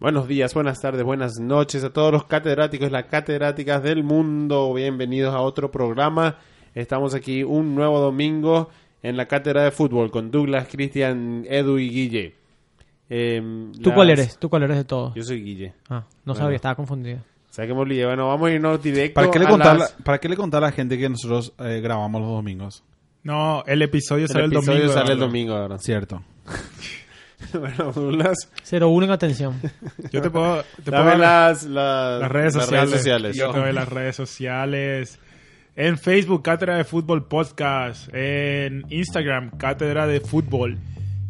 Buenos días, buenas tardes, buenas noches a todos los catedráticos y las catedráticas del mundo. Bienvenidos a otro programa. Estamos aquí un nuevo domingo en la cátedra de fútbol con Douglas, Cristian, Edu y Guille. Em, ¿Tú las- cuál eres? ¿Tú cuál eres de todos? Yo soy Guille. Ah, no Bueno. sabía, estaba confundido. Saquemos Guille. Bueno, vamos a irnos directo ¿Para qué, le a contar, las- la- ¿Para qué le contar a la gente que nosotros eh, grabamos los domingos? No, el episodio El sale el, episodio domingo. sale el domingo ahora. Cierto. bueno, Douglas, 01 en atención. Yo te puedo, te dame las, las, las redes sociales. sociales. Yo te doy las redes sociales. En Facebook, Cátedra de Fútbol Podcast. En Instagram, Cátedra de Fútbol.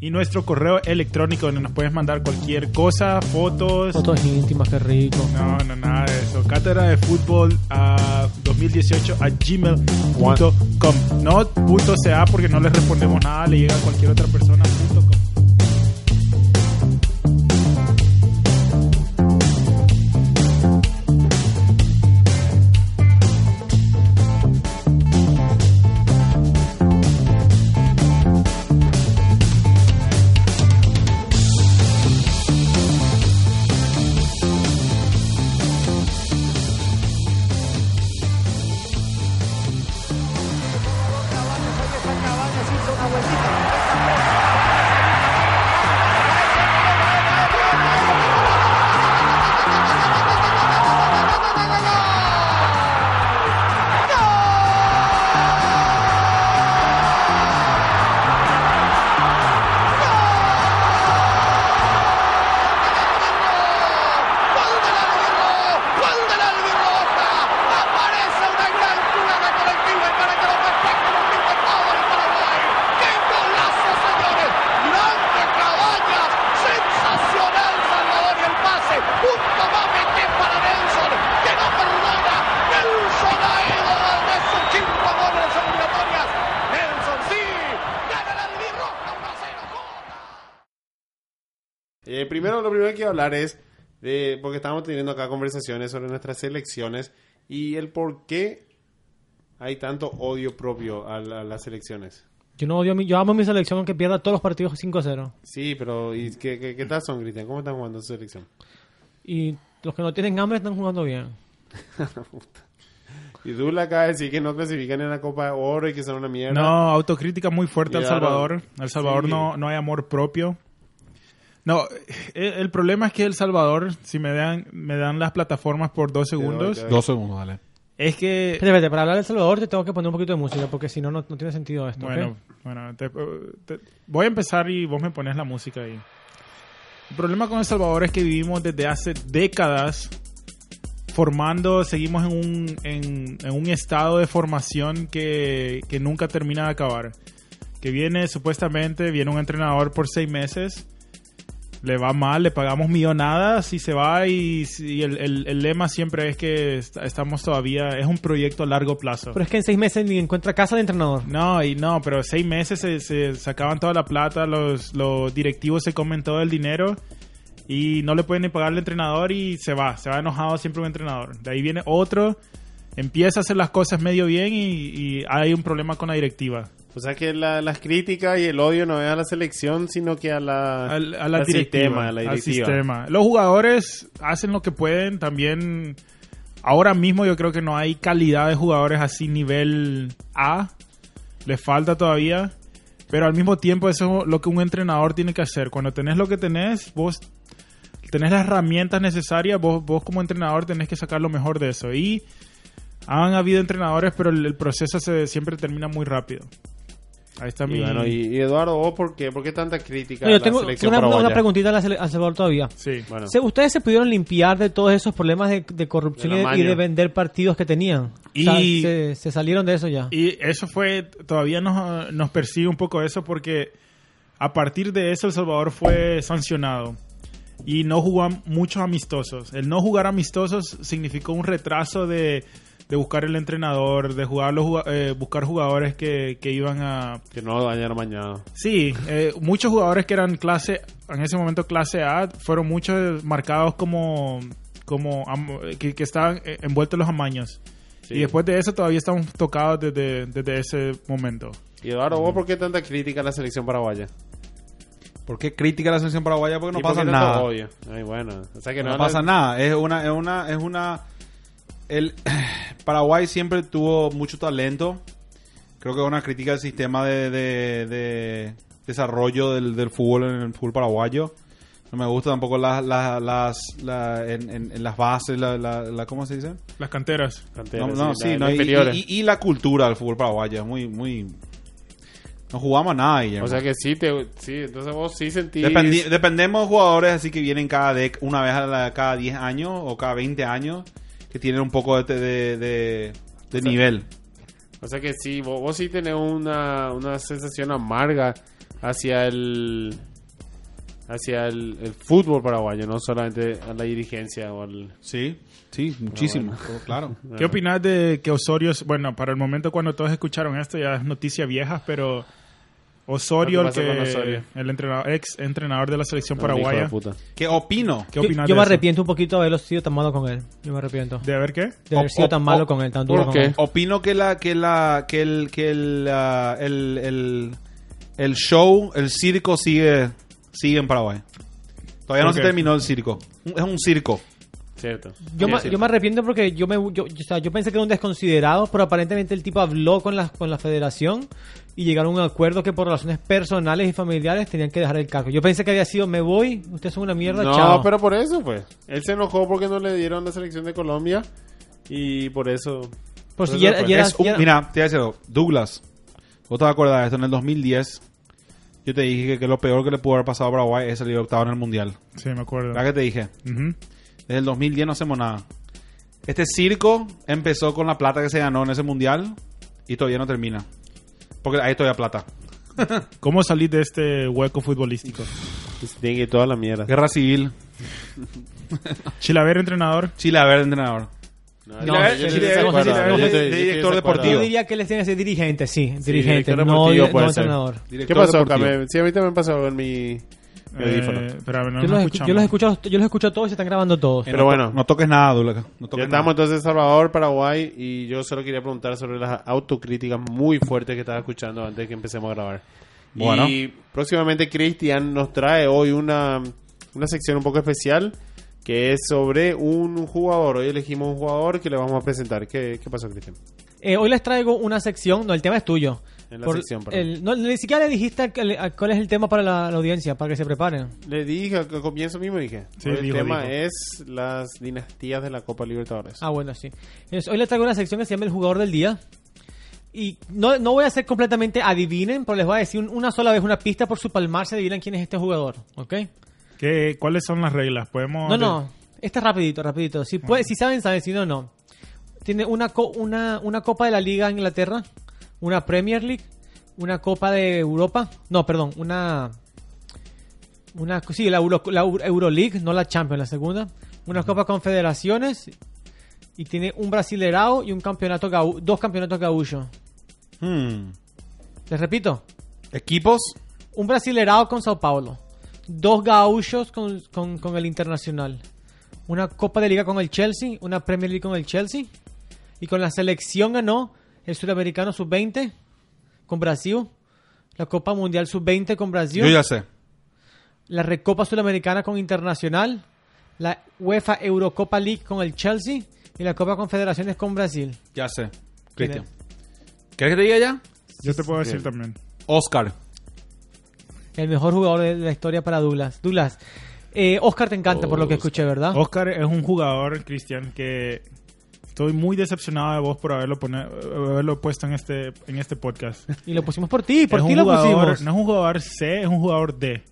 Y nuestro correo electrónico donde nos puedes mandar cualquier cosa, fotos. Fotos íntimas, qué rico. No, no, nada de eso. Cátedra de Fútbol a 2018 a gmail.com. No punto .ca porque no les respondemos nada, le llega a cualquier otra persona. punto abuelita. Hablar es de, porque estamos teniendo acá conversaciones sobre nuestras selecciones y el por qué hay tanto odio propio a, la- a las selecciones. Yo no odio a mi, yo amo a mi selección aunque pierda todos los partidos 5-0. Sí, pero ¿y qué, qué, qué tal son, Cristian? ¿Cómo están jugando su selección? Y los que no tienen hambre están jugando bien. Y Dula acaba de decir que no clasifican en la Copa de Oro y que son una mierda. No, autocrítica muy fuerte al Claro. Salvador. El Salvador Sí. no, no hay amor propio. No, el, el problema es que El Salvador, si me dan, me dan las plataformas por dos segundos. Dos segundos, dale. es que... Espérate, espérate, para hablar del Salvador te tengo que poner un poquito de música porque si no, no no tiene sentido esto. Bueno, bueno te- te- voy a empezar y vos me pones la música ahí. El problema con El Salvador es que vivimos desde hace décadas formando, seguimos en un, en, en un estado de formación que, que nunca termina de acabar. Que viene, supuestamente, viene un entrenador por seis meses, le va mal, le pagamos millonadas y se va y, y el, el- el lema siempre es que est- estamos todavía, es un proyecto a largo plazo. Pero es que en seis meses ni encuentra casa de entrenador. No, y no, pero seis meses se, se sacaban toda la plata, los, los directivos se comen todo el dinero y no le pueden ni pagar al entrenador y se va, se va enojado siempre un entrenador. De ahí viene otro, empieza a hacer las cosas medio bien y, y hay un problema con la directiva. O sea que la- las críticas y el odio no es a la selección, sino que a la, Al, a la al sistema, a la al sistema. Los jugadores hacen lo que pueden, también ahora mismo yo creo que no hay calidad de jugadores así nivel A, le falta todavía, pero al mismo tiempo eso es lo que un entrenador tiene que hacer. Cuando tenés lo que tenés, vos tenés las herramientas necesarias, vos, vos como entrenador tenés que sacar lo mejor de eso. Y han habido entrenadores, pero el, el proceso se, siempre termina muy rápido. Ahí está Y, mi... bueno, y, y Eduardo, ¿vos por qué? ¿Por qué tanta crítica No, a yo la tengo selección una, una paraguaya? preguntita a la Salvador todavía. Sí. Bueno, ¿Ustedes se pudieron limpiar de todos esos problemas de, de corrupción De y de, vender partidos que tenían? Y- O sea, se, se salieron de eso ya. Y eso fue, todavía nos, nos persigue un poco eso porque a partir de eso El Salvador fue sancionado y no jugó muchos amistosos. El no jugar amistosos significó un retraso de, de buscar el entrenador, de jugar los, eh, buscar jugadores que, que iban a... que no lo dañaron mañana. Sí, eh, muchos jugadores que eran clase, en ese momento clase A, fueron muchos marcados como, como que, que estaban eh, envueltos en los amaños. Sí. Y después de eso todavía estamos tocados desde, desde ese momento. Y Eduardo, ¿vos por qué tanta crítica a la selección paraguaya? ¿Por qué crítica a la selección paraguaya? Porque no ¿Y por pasa nada. Ay, bueno. O sea que no, No, pasa nada. Es una, es una, es una. El Paraguay siempre tuvo mucho talento. Creo que es una crítica al sistema de, de- de desarrollo del, del fútbol en el fútbol paraguayo. No me gusta tampoco las, las, las, la- en, en- en las bases, la, la, la- ¿cómo se dice? Las canteras. Cantera, no, no, sí, sí, la- no, las y, inferiores. y- y la cultura del fútbol paraguayo es muy, muy. No jugamos a nada, Guillermo. O sea que sí, te, sí, entonces vos sí sentís... Dependi- dependemos de jugadores así que vienen cada dec- una vez a la- cada 10 años o cada 20 años que tienen un poco de, de, de- de nivel. O sea que sí, vos, vos sí tenés una, una sensación amarga hacia el hacia el, el fútbol paraguayo, no solamente a la dirigencia o al... Sí, sí, muchísimo. bueno. Claro. ¿Qué opinas de que Osorio, bueno, para el momento cuando todos escucharon esto ya es noticia vieja, pero Osorio, ¿Qué el, pasó con que, Osorio? el entrenador, ex entrenador de la selección de paraguaya. ¿Qué opino? ¿qué Yo, opinas yo me arrepiento un poquito de haber sido tan malo con él. Yo me arrepiento. ¿De ver qué? De haber sido tan malo con él, tan ¿por duro con qué? él. Opino que la que la que el que el ah, el, el, el show, el circo sigue sigue en Paraguay. Todavía no ¿Por se terminó el circo. Es un circo. Cierto. Yo, Sí, me, cierto. yo me arrepiento porque yo me yo, o sea, yo pensé que era un desconsiderado, pero aparentemente el tipo habló con la, con la federación y llegaron a un acuerdo que por razones personales y familiares tenían que dejar el cargo. Yo pensé que había sido me voy, ustedes son una mierda, No, chao. pero por eso pues. Él se enojó porque no le dieron la selección de Colombia y por eso... por si por ya, eso fue. ya era- Es un- ya era- mira, te voy a decir algo. Douglas, vos te vas a acordar de esto en el 2010. Yo te dije que, que lo peor que le pudo haber pasado a Paraguay es salir octavo en el mundial. Sí, me acuerdo. ¿Verdad que te dije? Ujú. Desde el 2010 no hacemos nada. Este circo empezó con la plata que se ganó en ese mundial y todavía no termina. Porque hay todavía plata. ¿Cómo salir de este hueco futbolístico? se tiene toda la mierda. Guerra civil. Chilaver, entrenador. Chile, a ver, entrenador. No, yo- yo yo de director de acuerdo. Yo deportivo. diría que les tiene que ser dirigente, sí, dirigente, director no, deportivo no entrenador. ¿Qué pasó, deportivo. Came? Sí, a mí también pasó en mi... Eh, no Yo los, escu- escuchamos. yo los he escuchado, yo los he escuchado todos y se están grabando todos. Pero no to- bueno. No toques nada. No Ya estamos nada. entonces en Salvador, Paraguay y yo solo quería preguntar sobre las autocríticas muy fuertes que estaba escuchando antes de que empecemos a grabar. Bueno. Y próximamente Cristian nos trae hoy una, una sección un poco especial que es sobre un jugador. Hoy elegimos un jugador que le vamos a presentar. ¿Qué, qué pasó, Cristian? Eh, hoy les traigo una sección, no, el tema es tuyo. En la sección, perdón. el- no, ni siquiera le dijiste a- a- a cuál es el tema para la, la audiencia, para que se preparen. Le dije al al comienzo mismo, dije. Sí, el dijo, tema dijo. es las dinastías de la Copa Libertadores. Ah, bueno, sí. Es- hoy les traigo una sección que se llama El Jugador del Día. Y no, no voy a hacer completamente adivinen, pero les voy a decir un- una sola vez una pista por su palmar se adivinan quién es este jugador, ¿ok? ¿Qué- ¿Cuáles son las reglas? ¿Podemos No, no, este es rapidito, rapidito. Si, puede, si saben, saben, si no, no. Tiene una, co- una, una Copa de la Liga en Inglaterra, una Premier League, una Copa de Europa, no, perdón, una... una sí, la, Euro, la Euro- Euroleague, no la Champions, la segunda. Una Copa Confederaciones y tiene un Brasilerao y un campeonato dos campeonatos gaullos. Hmm. Les repito, Equipos. un Brasilerao con Sao Paulo, dos gaullos con, con, con el Internacional, una Copa de Liga con el Chelsea, una Premier League con el Chelsea, y con la selección ganó el Sudamericano Sub-20 con Brasil, la Copa Mundial Sub-20 con Brasil, Yo ya sé. la Recopa Sudamericana con Internacional, la UEFA Eurocopa League con el Chelsea y la Copa Confederaciones con Brasil. Ya sé. ¿Quién Cristian. ¿Quieres que te diga ya? Yo te puedo decir Bien. también. Oscar. El mejor jugador de la historia para Douglas. Douglas, eh, Oscar te encanta por lo que escuché, ¿verdad? Oscar es un jugador, Cristian, que estoy muy decepcionado de vos por haberlo, pone- haberlo puesto en este, en este podcast. Y lo pusimos por ti, por ti lo pusimos. No es un jugador C, es un jugador D.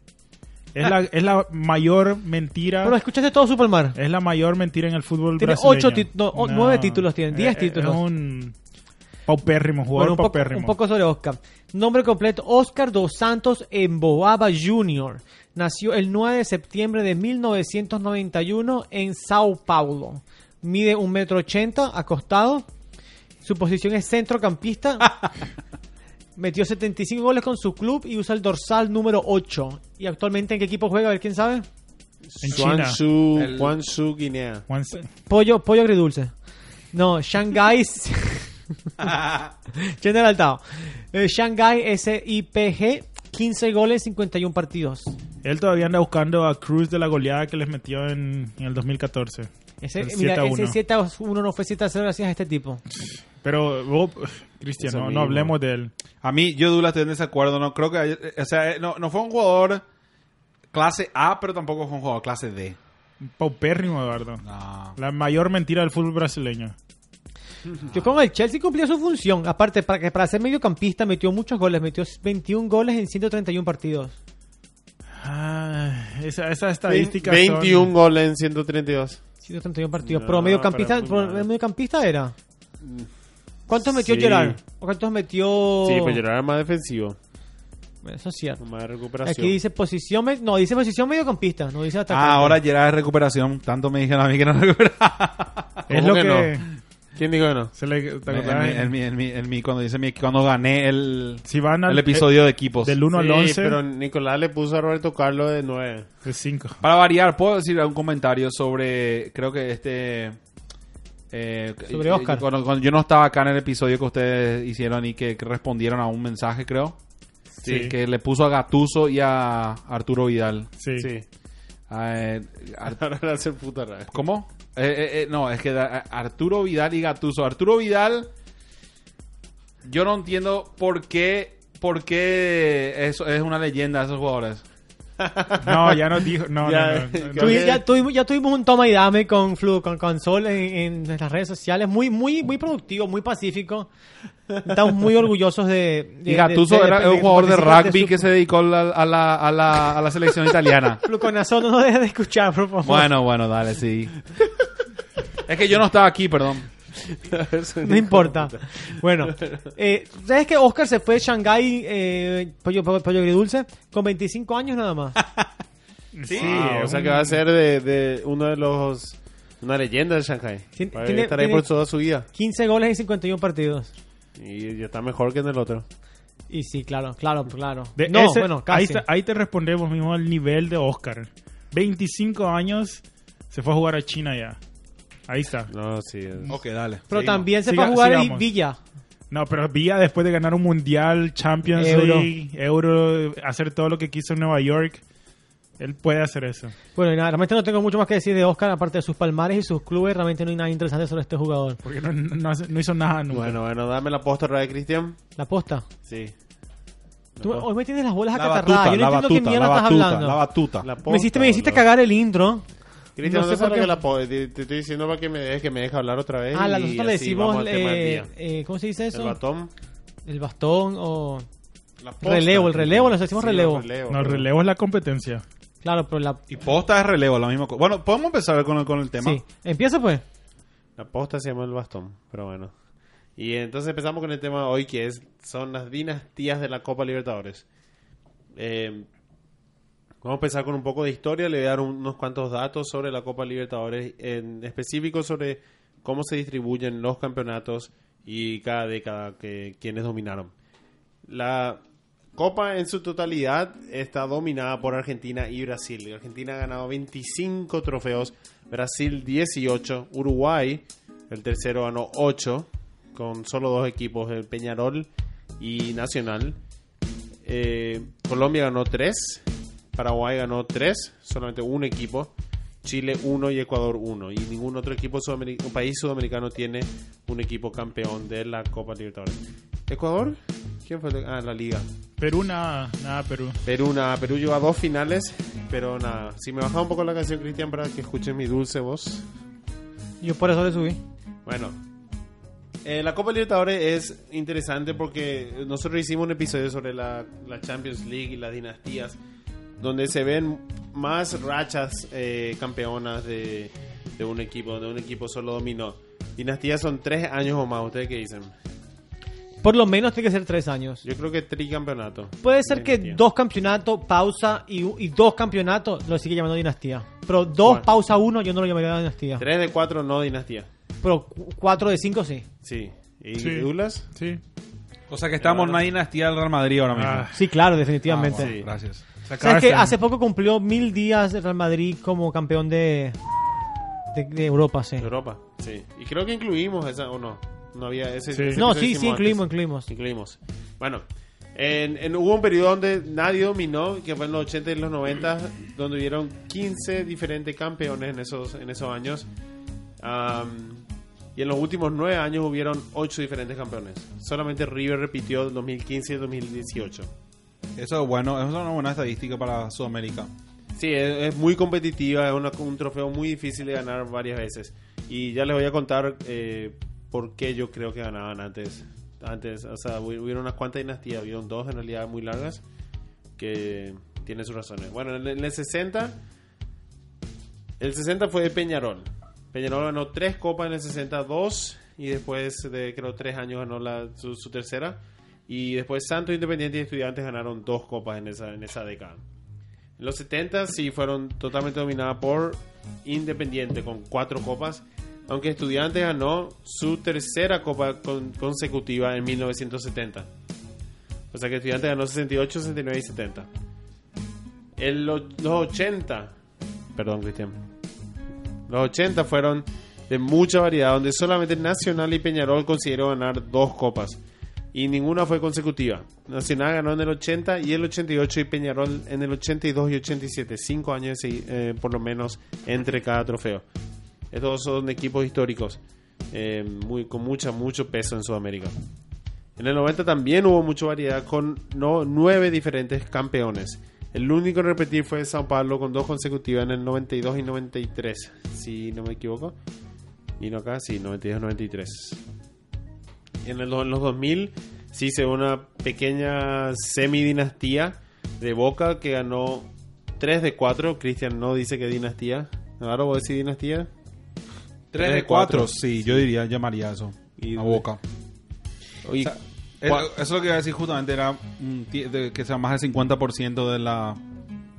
Es la, es la mayor mentira. Pero escuchaste todo Supermar. Es la mayor mentira en el fútbol Tiene brasileño. ocho no, o- nueve títulos tiene, diez Eh, eh, títulos. Es un paupérrimo, jugador Bueno, un paupérrimo. un poco sobre Oscar. Nombre completo, Oscar Dos Santos Emboaba Jr. Nació el 9 de septiembre de 1991 en Sao Paulo. Mide un metro ochenta, acostado. Su posición es centrocampista. Metió 75 goles con su club y usa el dorsal número 8. ¿Y actualmente en qué equipo juega? A ver quién sabe. En. Guangzhou, El- Guangzhou, Guinea. Pollo, pollo agridulce. No, Shanghai. General Tao. Eh, Shanghai SIPG, 15 goles, 51 partidos. Él todavía anda buscando a Cruz de la goleada que les metió en, en el 2014. Ese, El mira, 7 a ese 1. 7 a 1 no fue 7 a 0 gracias a este tipo. Pero, vos, Cristian, Eso no, hablemos de él. A mí, yo Douglas estoy en desacuerdo. No creo que. haya- O sea, eh, no, no fue un jugador clase A, pero tampoco fue un jugador clase D. Un Paupérrimo, Eduardo. No. La mayor mentira del fútbol brasileño. Yo con el Chelsea cumplía su función. Aparte, para que para ser mediocampista metió muchos goles. Metió 21 goles en 131 partidos. Ah, esa, esa estadística. 21 goles en 132. 131 partidos. No, pero mediocampista, pero pero mediocampista era. ¿Cuántos metió Sí. Gerard? ¿O cuántos metió...? Sí, pues Gerard era más defensivo. Eso es cierto. Más recuperación. Aquí dice posición... No, dice posición mediocampista. No dice atacante. Ah, ahora Gerard es recuperación. Tanto me dijeron a mí que no recupera. Es ¿Cómo lo que que. ¿Quién dijo que no? Se le, ¿te En acordás? mi- en mi- en mi- en mi- cuando dice mi, cuando gané el, Si van al el episodio de equipos. del 1 al Sí, 11, pero Nicolás le puso a Roberto Carlos de 9. el 5. Para variar, puedo decir un comentario sobre, creo que este... eh, Sobre eh, Oscar. Cuando, cuando yo no estaba acá en el episodio que ustedes hicieron y que, que respondieron a un mensaje, creo. Sí. Que le puso a Gatuso y a Arturo Vidal. Sí. Sí. Va a ser puta. ¿Cómo? Eh, eh, eh, no, es que Arturo Vidal y Gatuso. Arturo Vidal, yo no entiendo por qué, por qué eso es una leyenda de esos jugadores. No, ya no dijo. No, Ya, no, no, ya, tuvimos, ya tuvimos un toma y dame con Flu, con, con Sol en, en nuestras redes sociales. Muy, muy, muy productivo, muy pacífico. Estamos muy orgullosos de. de Y Gattuso era de- un jugador de rugby su- que se dedicó a la, a la, a la, a la selección italiana. Flu, con Azul, no nos dejes de escuchar, por favor. Bueno, bueno, dale, sí. Es que yo no estaba aquí, perdón. No importa. Bueno, eh, ¿sabes que Oscar se fue de Shanghái, eh, pollo, pollo, pollo agridulce, con 25 años nada más? Sí, o sea que va a ser de, de uno de los. Una leyenda de Shanghai. Tien- Va a tiene- estar ahí por toda su vida. 15 goles en 51 partidos. Y ya está mejor que en el otro. Y sí, claro, claro, claro. de no, ese- bueno, ahí, casi. te, ahí te respondemos mismo al nivel de Oscar. 25 años se fue a jugar a China ya. Ahí está. No, sí. es- Ok, dale. Pero seguimos. también se Siga- fue a jugar en sigamos. Villa. No, pero Villa después de ganar un mundial, Champions Euro. League, Euro, hacer todo lo que quiso en Nueva York, él puede hacer eso. Bueno, y nada, realmente no tengo mucho más que decir de Oscar, aparte de sus palmares y sus clubes, realmente no hay nada interesante sobre este jugador. Porque no, no hace- no hizo nada nunca. Bueno, bueno, dame la posta de Cristian. La posta. Sí. Tú- hoy me tienes las bolas La acatarradas. batuta, Yo la no entiendo qué batuta, mierda la estás batuta, hablando. la batuta. La me hiciste, me hiciste boludo. cagar el intro. Cristian, No no, sé por qué. la te, te estoy diciendo para que me dejes, que me dejes hablar otra vez. Ah, la, nosotros le decimos, eh, eh, ¿cómo se dice eso? El batón. El bastón o... La posta. Relevo, el relevo, les decimos Sí, relevo. el relevo. No, el relevo es la competencia. Claro, pero la... Y posta es relevo, la misma cosa. Bueno, podemos empezar con el, con el tema. Sí, empieza pues. La posta se llama el bastón, pero bueno. Y entonces empezamos con el tema de hoy que es son las dinastías de la Copa Libertadores. Eh, vamos a empezar con un poco de historia, le voy a dar un- unos cuantos datos sobre la Copa Libertadores, en específico sobre cómo se distribuyen los campeonatos y cada década que quienes dominaron. La Copa en su totalidad está dominada por Argentina y Brasil. Argentina ha ganado 25 trofeos, Brasil 18, Uruguay, el tercero ganó 8, con solo dos equipos, el Peñarol y Nacional. Eh, Colombia ganó 3, Paraguay ganó 3, solamente un equipo. Chile 1 y Ecuador 1. Y ningún otro equipo sudameric- un país sudamericano tiene un equipo campeón de la Copa Libertadores. ¿Ecuador? ¿Quién fue? el- Ah, la Liga. Perú, nada, nada, Perú. Perú, nada, Perú llegó a dos finales, pero nada. Si me bajaba un poco la canción, Cristian, para que escuchen mi dulce voz. Yo por eso le subí. Bueno, eh, la Copa Libertadores es interesante porque nosotros hicimos un episodio sobre la, la Champions League y las dinastías, donde se ven más rachas eh, campeonas de, de un equipo, donde un equipo solo dominó. Dinastías son tres años o más, ¿ustedes qué dicen? Por lo menos tiene que ser tres años. Yo creo que tricampeonato. Puede ser que Dinastía. dos campeonatos, pausa y, y dos campeonatos lo sigue llamando dinastía. Pero dos, Bueno. pausa, uno, yo no lo llamaría dinastía. Tres de cuatro no dinastía. Pero cu- cuatro de cinco sí. Sí. ¿Y Sí. Douglas? Sí. O sea que estamos en una dinastía del Real Madrid ahora mismo. Ah, Sí, claro, definitivamente. Ah, bueno, Gracias. ¿Sabes que este hace poco cumplió mil días el Real Madrid como campeón de, de, de Europa, sí. Europa, sí. Y creo que incluimos esa, ¿o no? No había ese. Sí. ese No, sí, sí, incluimos, antes. incluimos. Incluimos. Bueno, En, en- hubo un periodo donde nadie dominó, que fue en los 80 y los 90, donde hubieron 15 diferentes campeones en esos, en esos años. Y en los últimos 9 años hubieron 8 diferentes campeones. Solamente River repitió el 2015 y el 2018. Eso es bueno, eso es una buena estadística para Sudamérica. Sí, es, es muy competitiva, es una- un trofeo muy difícil de ganar varias veces. Y ya les voy a contar eh, por qué yo creo que ganaban antes. Antes, o sea, hubi- hubieron unas cuantas dinastías, hubieron dos en realidad muy largas que tienen sus razones. Bueno, en el 60, el 60 fue de Peñarol. Peñarol ganó tres copas en el 62 y después de creo tres años ganó la, su, su tercera. Y después Santos Independiente y Estudiantes ganaron dos copas en esa, en esa década. En los 70 sí fueron totalmente dominadas por Independiente con cuatro copas, aunque Estudiantes ganó su tercera copa con- consecutiva en 1970. O sea que Estudiantes ganó 68, 69 y 70. En lo- los 80, perdón Cristian, los 80 fueron de mucha variedad, donde solamente Nacional y Peñarol consiguieron ganar dos copas. Y ninguna fue consecutiva. Nacional ganó en el 80 y el 88 y Peñarol en el 82 y 87. Cinco años eh, por lo menos entre cada trofeo. Estos son equipos históricos eh, muy, con mucha, mucho peso en Sudamérica. En el 90 también hubo mucha variedad con no, nueve diferentes campeones. El único en repetir fue Sao Paulo con dos consecutivas en el 92 y 93, si no me equivoco. Y no acá, sí, 92 y 93. En, el- en los 2000 sí se ve una pequeña semidinastía de Boca que ganó 3 de 4. Cristian no dice que dinastía. Ahora vos decís dinastía. 3 de de 4, cuatro. sí, yo diría, llamaría eso. Y- a boca. Y- O sea, eso es lo que iba a decir justamente, era de- que sea más del 50% de la...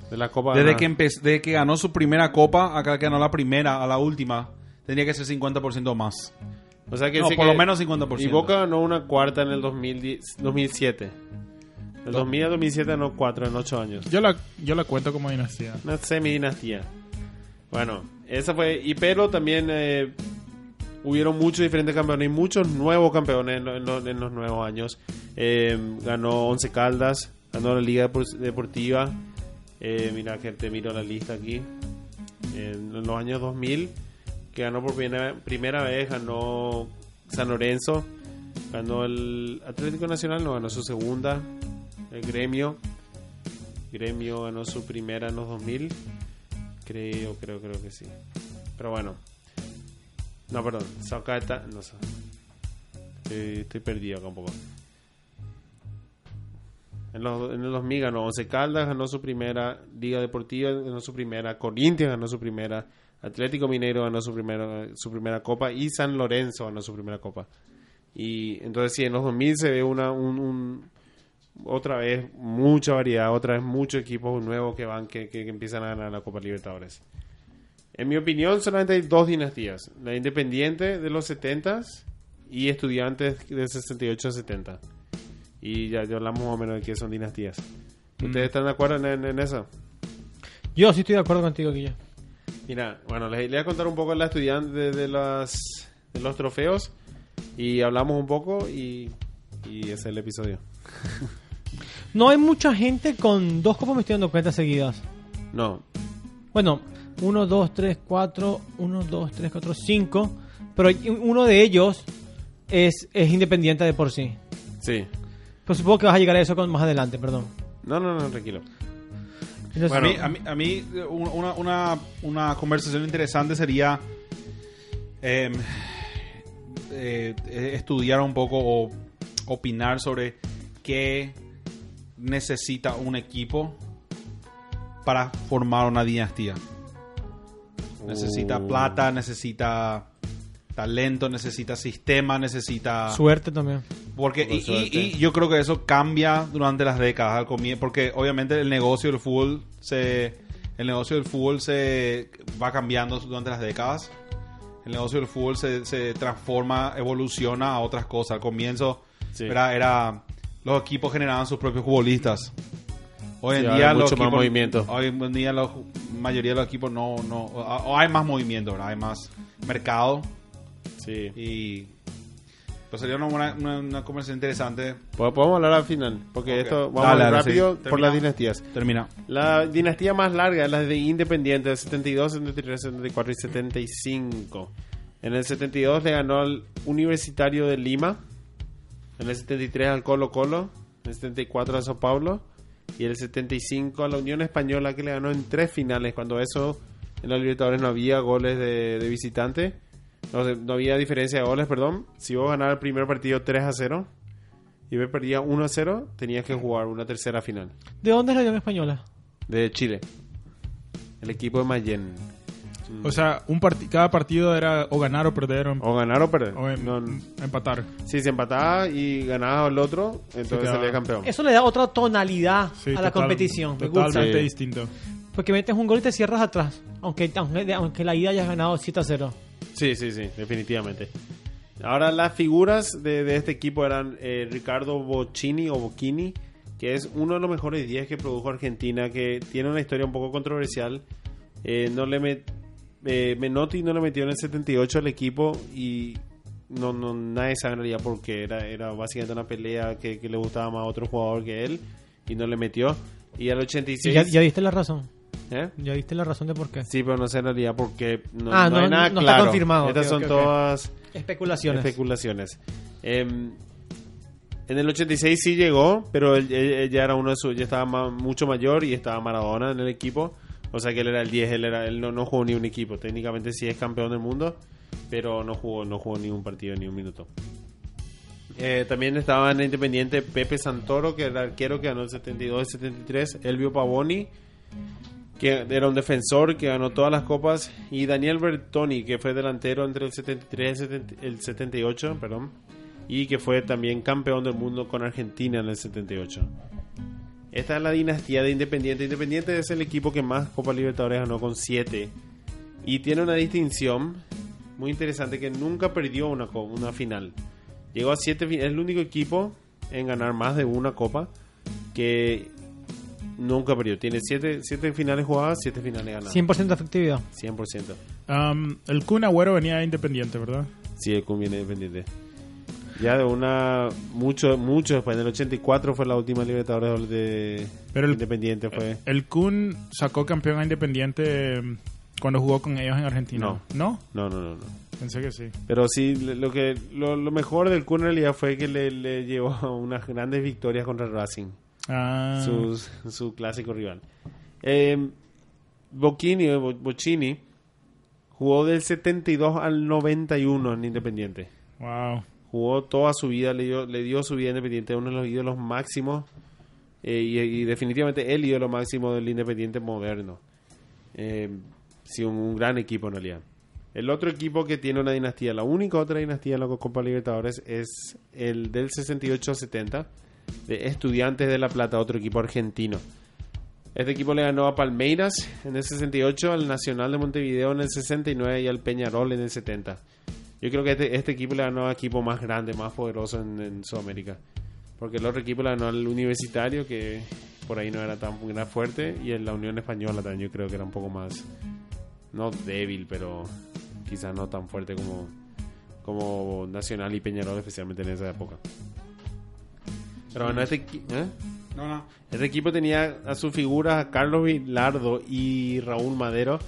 de la Copa Desde que, desde que ganó su primera copa, acá que ganó la primera a la última, tendría que ser 50% más. O sea que No, por que- lo menos 50%. Y Boca ganó una cuarta en el 2010 2007. El 2000 al 2007 ganó cuatro en ocho años. Yo la, yo la cuento como dinastía. Una semidinastía. Bueno, esa fue. Y pero también eh, hubieron muchos diferentes campeones y muchos nuevos campeones en, lo- en lo- en los nuevos años. Eh, ganó Once Caldas, ganó la Liga Depor- Deportiva. Eh, mira que te miro la lista aquí. En los años 2000, que ganó por primera, primera vez, ganó San Lorenzo. Ganó el Atlético Nacional, no ganó su segunda. El Gremio. Gremio ganó su primera en los 2000. Creo, creo, creo que sí. Pero bueno. No, perdón. Socata, no sé. Estoy, perdido acá un poco. En, los, en el 2000 ganó Once Caldas, ganó su primera Liga Deportiva, ganó su primera Corinthians, ganó su primera Atlético Mineiro, ganó su primera, su primera Copa y San Lorenzo ganó su primera Copa. Y entonces sí, en los 2000 se ve una, un, un- otra vez mucha variedad, otra vez muchos equipos nuevos que van, que, que- que empiezan a ganar la Copa Libertadores. En mi opinión, solamente hay dos dinastías. La Independiente de los 70s y Estudiantes de 68 a 70. Y ya, ya hablamos más o menos de qué son dinastías. ¿Ustedes están de acuerdo en, en eso? Yo sí estoy de acuerdo contigo, Guilla. Mira, bueno, les, les voy a contar un poco de la estudiante de, de las, de los trofeos y hablamos un poco y, y ese es el episodio. No hay mucha gente con dos copas me estoy dando cuenta seguidas. No, Bueno, 1, 2, 3, 4, 1, 2, 3, 4, 5. Pero uno de ellos es, es independiente de por sí. sí. Pero supongo que vas a llegar a eso con más adelante, perdón. No, no, no, tranquilo. Entonces, a mí, a mí, a mí, una, una, una conversación interesante sería em, eh, eh, estudiar un poco o opinar sobre qué necesita un equipo para formar una dinastía. Necesita Uh. plata, necesita talento, necesita sistema, necesita... suerte también. Porque Por y, y- suerte. y yo creo que eso cambia durante las décadas al comie- porque obviamente el negocio del fútbol se el negocio del fútbol se va cambiando durante las décadas. El negocio del fútbol se, se transforma, evoluciona a otras cosas. Al comienzo Sí. era, era los equipos generaban sus propios futbolistas. Hoy en día hay los mucho más equipos- movimiento. Hoy en día la mayoría de los equipos no no o- o hay más movimiento, ¿verdad? hay más mercado Sí. y Pero sería una, buena, una, una conversación interesante. Pues podemos hablar al final, porque Ok. esto vamos Dale, rápido sí. por las dinastías. Termina. La dinastía más larga es la de Independiente, del 72, 73, 74 y 75. En el 72 le ganó al Universitario de Lima. En el 73 al Colo Colo. En el 74 al Sao Paulo. Y en el 75 a la Unión Española que le ganó en tres finales. Cuando eso en los Libertadores no había goles de, de visitante. No, no había diferencia de goles, perdón. Si vos ganabas el primer partido 3 a 0 y vos perdías 1 a 0, tenías que jugar una tercera final ¿De dónde es la Unión Española? de Chile. El equipo de Mayen. O sea, un parti- cada partido era o ganar o perder o, em- O ganar o perder. o em- No, empatar. si se empataba y ganaba el otro, entonces salía campeón. Eso le da otra tonalidad Sí, a la total- competición. Me gusta. Totalmente Sí. distinto. Porque metes un gol y te cierras atrás. Aunque, aunque, aunque la ida hayas ganado 7 a 0. Sí, sí, sí, definitivamente. Ahora las figuras de, este equipo eran eh, Ricardo Bocchini o Bocchini, que es uno de los mejores 10 que produjo Argentina, que tiene una historia un poco controversial. Eh, no le eh, Menotti no le metió en el 78 al equipo y no, no nadie sabe en realidad por qué. Era, era básicamente una pelea que, que le gustaba más a otro jugador que él y no le metió. Y al 86... Ya, ya diste la razón. ¿Eh? Ya diste la razón de por qué. Sí, pero no sé en realidad porque no, Ah, no hay no- nada no está claro. confirmado. Estas Ok, son ok, ok. todas Especulaciones. especulaciones. Em, en el 86 sí llegó, pero él, él- él ya era uno de sus, ya estaba ma- mucho mayor y estaba Maradona en el equipo. O sea que él era el 10, él, era, él no, no jugó ni un equipo. Técnicamente sí es campeón del mundo, pero no jugó, no jugó ni un partido ni un minuto. Eh, también estaba en el Independiente Pepe Santoro, que era el arquero que ganó el 72 y 73. Elvio Pavoni, que era un defensor que ganó todas las copas. Y Daniel Bertoni, que fue delantero entre el 73 y el 70 el 78, perdón. Y que fue también campeón del mundo con Argentina en el 78. Esta es la dinastía de Independiente. Independiente es el equipo que más Copa Libertadores ganó con 7. Y tiene una distinción muy interesante que nunca perdió una, una final. Llegó a 7 es el único equipo en ganar más de una copa que nunca perdió. Tiene 7 siete finales jugadas, 7 finales ganadas. 100% de efectividad. 100%. Um, el Kun Agüero venía de independiente, ¿verdad? Sí, el Kun viene independiente. Ya de una. Mucho, mucho después. En el 84 fue la última Libertadores de Pero el- Independiente. Fue. El Kun sacó campeón a Independiente um, cuando jugó con ellos en Argentina. No. ¿No? No, no, no. no. Pensé que sí. Pero sí, lo que lo, lo mejor del Kun en realidad fue que le, le llevó a unas grandes victorias contra el Racing. Ah, sus- su clásico rival. Eh, Bocchini, o Bo- Bocchini jugó del 72 al 91 en Independiente. wow. Jugó toda su vida, le dio, le dio su vida a Independiente, uno de los ídolos máximos eh, y, y definitivamente el ídolo máximo del Independiente moderno. Eh, sí, un, un gran equipo en realidad. El otro equipo que tiene una dinastía, la única otra dinastía en la Copa Libertadores es el del 68-70 de Estudiantes de La Plata, otro equipo argentino. Este equipo le ganó a Palmeiras en el 68, al Nacional de Montevideo en el 69 y al Peñarol en el 70. Yo creo que este, este equipo le ganó a equipo más grande, más poderoso en, Sudamérica. Porque el otro equipo le ganó al Universitario, que por ahí no era tan fuerte, y en la Unión Española también yo creo que era un poco más, no débil, pero quizás no tan fuerte como, como Nacional y Peñarol, especialmente en esa época. Pero bueno, este, ¿eh? No, no. Este equipo tenía a su figura a Carlos Vilardo y Raúl Madero,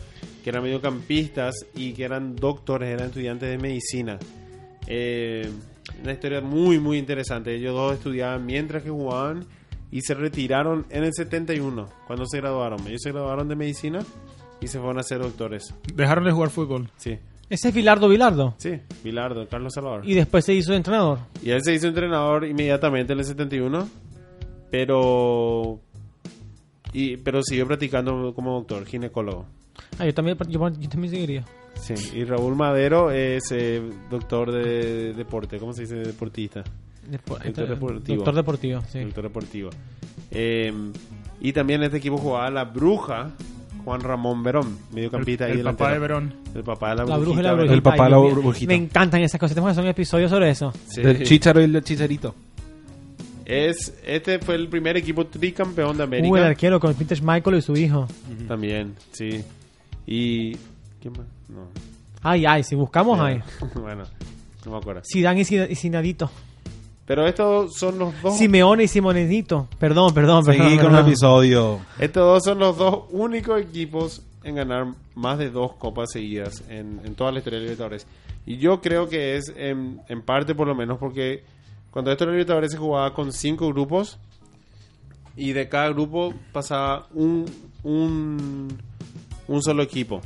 que eran mediocampistas y que eran doctores, eran estudiantes de medicina. Eh, una historia muy, muy interesante. Ellos dos estudiaban mientras que jugaban y se retiraron en el 71, cuando se graduaron. Ellos se graduaron de medicina y se fueron a ser doctores. Dejaron de jugar fútbol. Sí, Ese es Bilardo Bilardo. sí, Vilardo, Carlos Salvador. Y después se hizo entrenador. Y él se hizo entrenador inmediatamente en el 71, pero y, pero siguió practicando como doctor, ginecólogo. Ah, yo también, yo, yo también seguiría. Sí, y Raúl Madero es eh, doctor de deporte, ¿cómo se dice? Deportista, Depo- Doctor deportivo. Doctor deportivo, sí. doctor deportivo. Eh, y también este equipo jugaba la bruja Juan Ramón Verón, mediocampista el ahí el papá de. Verón. El papá de la, La brujita la Verón. brujita. El papá de la burbujita. Me encantan esas cosas. Tenemos que hacer un episodio sobre eso. Sí. Del Chicharo y el Chicharito. Es, este fue el primer equipo tricampeón de Uh, el América. arquero con Peter Michael y su hijo. También, sí. Y... ¿Quién más? No. Ay, ay, si buscamos, ay. bueno. No me acuerdo. Zidane y Zid- y. Pero estos son los dos. Simeone y Simonedito. Perdón, perdón, perdón. Seguí con el episodio. Estos dos son los dos únicos equipos en ganar más de dos copas seguidas en, en toda la historia de Libertadores. Y yo creo que es en, en parte por lo menos porque cuando esto de Libertadores se jugaba con cinco grupos y de cada grupo pasaba un, un, un solo equipo.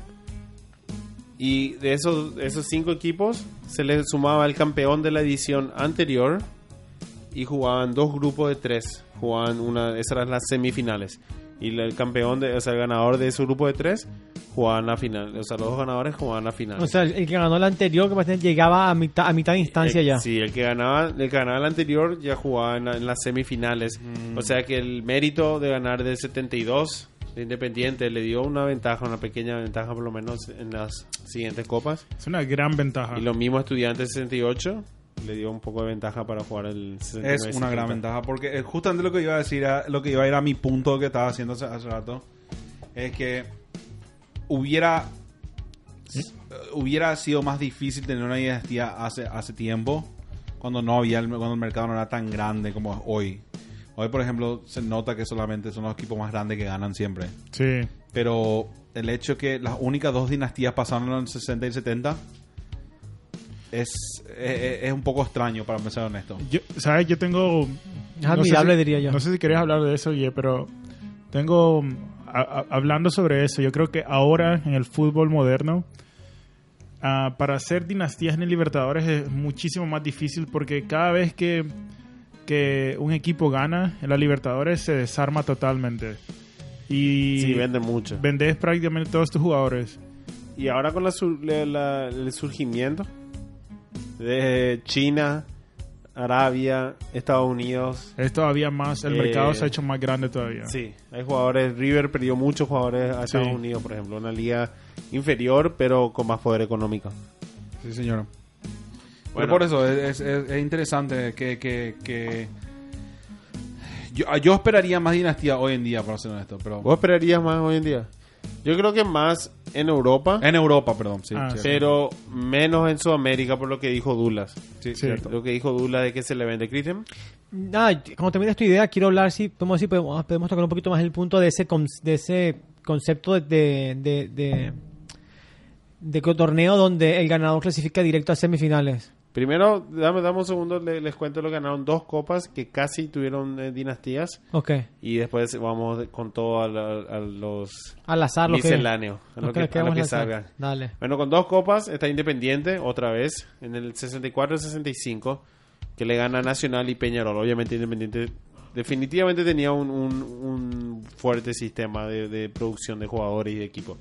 Y de esos, esos cinco equipos se le sumaba el campeón de la edición anterior y jugaban dos grupos de tres. Jugaban una, esas eran las semifinales. Y la- el campeón, de, o sea, el ganador de ese grupo de tres jugaban la final. O sea, los dos ganadores jugaban la final. O sea, el que ganó la anterior, que llegaba a mitad, a mitad de instancia El- ya. Sí, el que ganaba, el que ganaba el anterior ya jugaba en, la- en las semifinales. Mm. O sea que el mérito de ganar del 72 de Independiente le dio una ventaja, una pequeña ventaja por lo menos en las siguientes copas. Es una gran ventaja. Y lo mismo Estudiantes 68 le dio un poco de ventaja para jugar el 69. Es una gran 70. ventaja porque eh, justamente lo que iba a decir, era- lo que iba a ir a mi punto que estaba haciendo hace, hace rato, es que hubiera eh, hubiera sido más difícil tener una dinastía hace, hace tiempo cuando no había el, cuando el mercado no era tan grande como es hoy. Hoy, por ejemplo, se nota que solamente son los equipos más grandes que ganan siempre. Sí. Pero el hecho que las únicas dos dinastías pasaron en los 60 y 70 es, es, es un poco extraño, para ser honesto. Yo, ¿Sabes? Yo tengo... Es admirable, si, diría yo. No sé si querías hablar de eso, oye, pero tengo... a- a- hablando sobre eso, yo creo que ahora en el fútbol moderno, ah, para hacer dinastías en el Libertadores es muchísimo más difícil porque cada vez que, que un equipo gana en la Libertadores se desarma totalmente. Y Sí, venden mucho. vendes prácticamente todos tus jugadores. Y ahora con la- la- el surgimiento de China, Arabia, Estados Unidos. Es todavía más, el Eh, mercado se ha hecho más grande todavía. Sí, hay jugadores. River perdió muchos jugadores a Sí. Estados Unidos, por ejemplo. Una liga inferior, pero con más poder económico. Sí, señor. Bueno. Pero por eso es, es- es interesante que, que, que- Yo, yo esperaría más dinastía hoy en día, para ser honesto. Pero... ¿Vos esperarías más hoy en día? Yo creo que más en Europa, En Europa, perdón. Sí, Ah, pero menos en Sudamérica, por lo que dijo Dulas. Sí, Sí. cierto. Lo que dijo Dulas de que se le vende Christian. Nada, cuando termines tu idea, quiero hablar, si podemos, si podemos, podemos tocar un poquito más el punto de ese, con- de ese concepto de, de, de, de, torneo donde el ganador clasifica directo a semifinales. Primero, dame, dame un segundo, le- les cuento lo que ganaron dos copas que casi tuvieron eh, dinastías. Ok, Y después vamos con todo a, la- a los al azar lo que, misceláneos, a lo que, a lo queremos que lanzar. salga. Dale. Bueno, con dos copas está Independiente otra vez en el 64 y 65 que le gana Nacional y Peñarol. Obviamente Independiente definitivamente tenía un, un- un fuerte sistema de, de producción de jugadores y de equipo.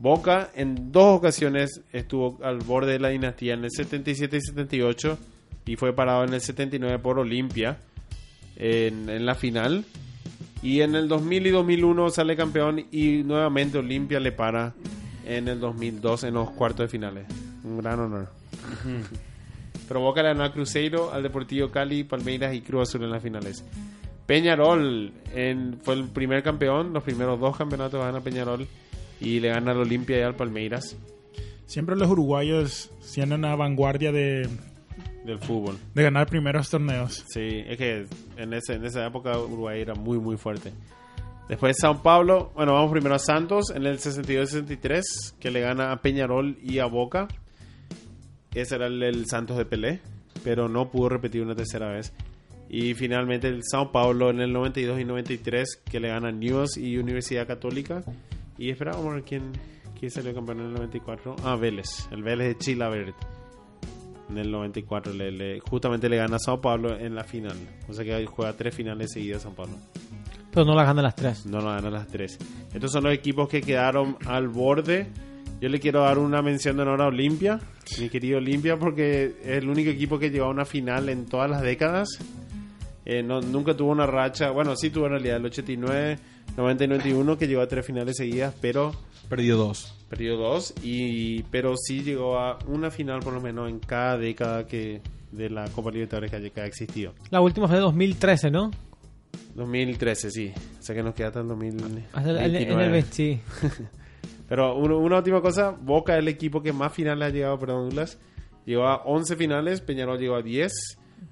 Boca en dos ocasiones estuvo al borde de la dinastía en el 77 y 78 y fue parado en el 79 por Olimpia en, en la final. Y en el 2000 y 2001 sale campeón y nuevamente Olimpia le para en el 2002 en los cuartos de finales. Un gran honor. Pero Boca le ganó a Cruzeiro, al Deportivo Cali, Palmeiras y Cruz Azul en las finales. Peñarol en- fue el primer campeón, los primeros dos campeonatos gana Peñarol y le gana al Olimpia y al Palmeiras Siempre los uruguayos siendo una vanguardia de, del fútbol. de ganar primeros torneos. Sí, es que en, ese, en esa época Uruguay era muy, muy fuerte. Después Sao Paulo, bueno, vamos primero a Santos en el 62-63, que le gana a Peñarol y a Boca. Ese era el, el Santos de Pelé, pero no pudo repetir una tercera vez. Y finalmente el Sao Paulo en el 92 y 93, que le gana a News y Universidad Católica. Y esperábamos a ver quién, quién salió campeón en el 94. Ah, Vélez, el Vélez de Chilavert en el 94 le, le- justamente le gana a Sao Paulo en la final. O sea que juega tres finales seguidas Sao Paulo. Pero no las gana las tres. No lo gana las tres. Estos son los equipos que quedaron al borde. Yo le quiero dar una mención de honor a Olimpia, mi querido Olimpia, porque es el único equipo que llegó a una final en todas las décadas. Eh, no- nunca tuvo una racha, bueno, sí tuvo en realidad el 89, 90 y 91 que llegó a tres finales seguidas, pero Perdió dos. perdió dos y pero sí llegó a una final por lo menos en cada década que de la Copa Libertadores que ha existido. La última fue de 2013, ¿no? 2013, sí. O sea que nos queda hasta el 2029. Hasta el- en, en el 20, sí. Pero uno- una última cosa, Boca es el equipo que más finales ha llegado, perdón, Douglas. llegó a 11 finales, Peñarol llegó a 10,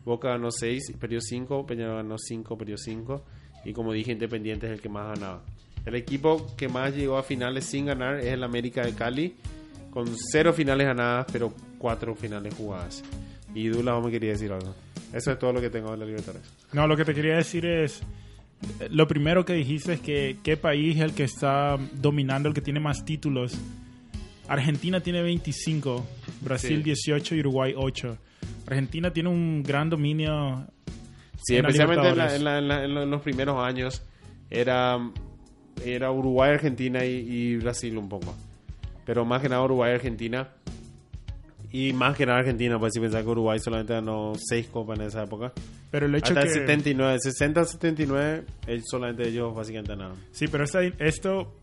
Boca ganó 6, perdió 5, Peñarol ganó 5, perdió 5. Y como dije, Independiente es el que más ganaba. El equipo que más llegó a finales sin ganar es el América de Cali, con 0 finales ganadas, pero 4 finales jugadas. Y Dula, me quería decir algo. Eso es todo lo que tengo de la Libertadores. No, lo que te quería decir es, eh, lo primero que dijiste es que qué país es el que está dominando, el que tiene más títulos. Argentina tiene 25, Brasil Sí. 18 y Uruguay 8. Argentina tiene un gran dominio. Sí, en especialmente en, la- en la- la- en los primeros años era, era Uruguay, Argentina y, y Brasil un poco. Pero más que nada Uruguay, Argentina. Y más que nada Argentina, pues si pensás que Uruguay solamente ganó 6 copas en esa época. Pero el hecho Hasta que... el 79, 60 79, ellos- solamente ellos básicamente ganaron. Sí, pero esta- esto,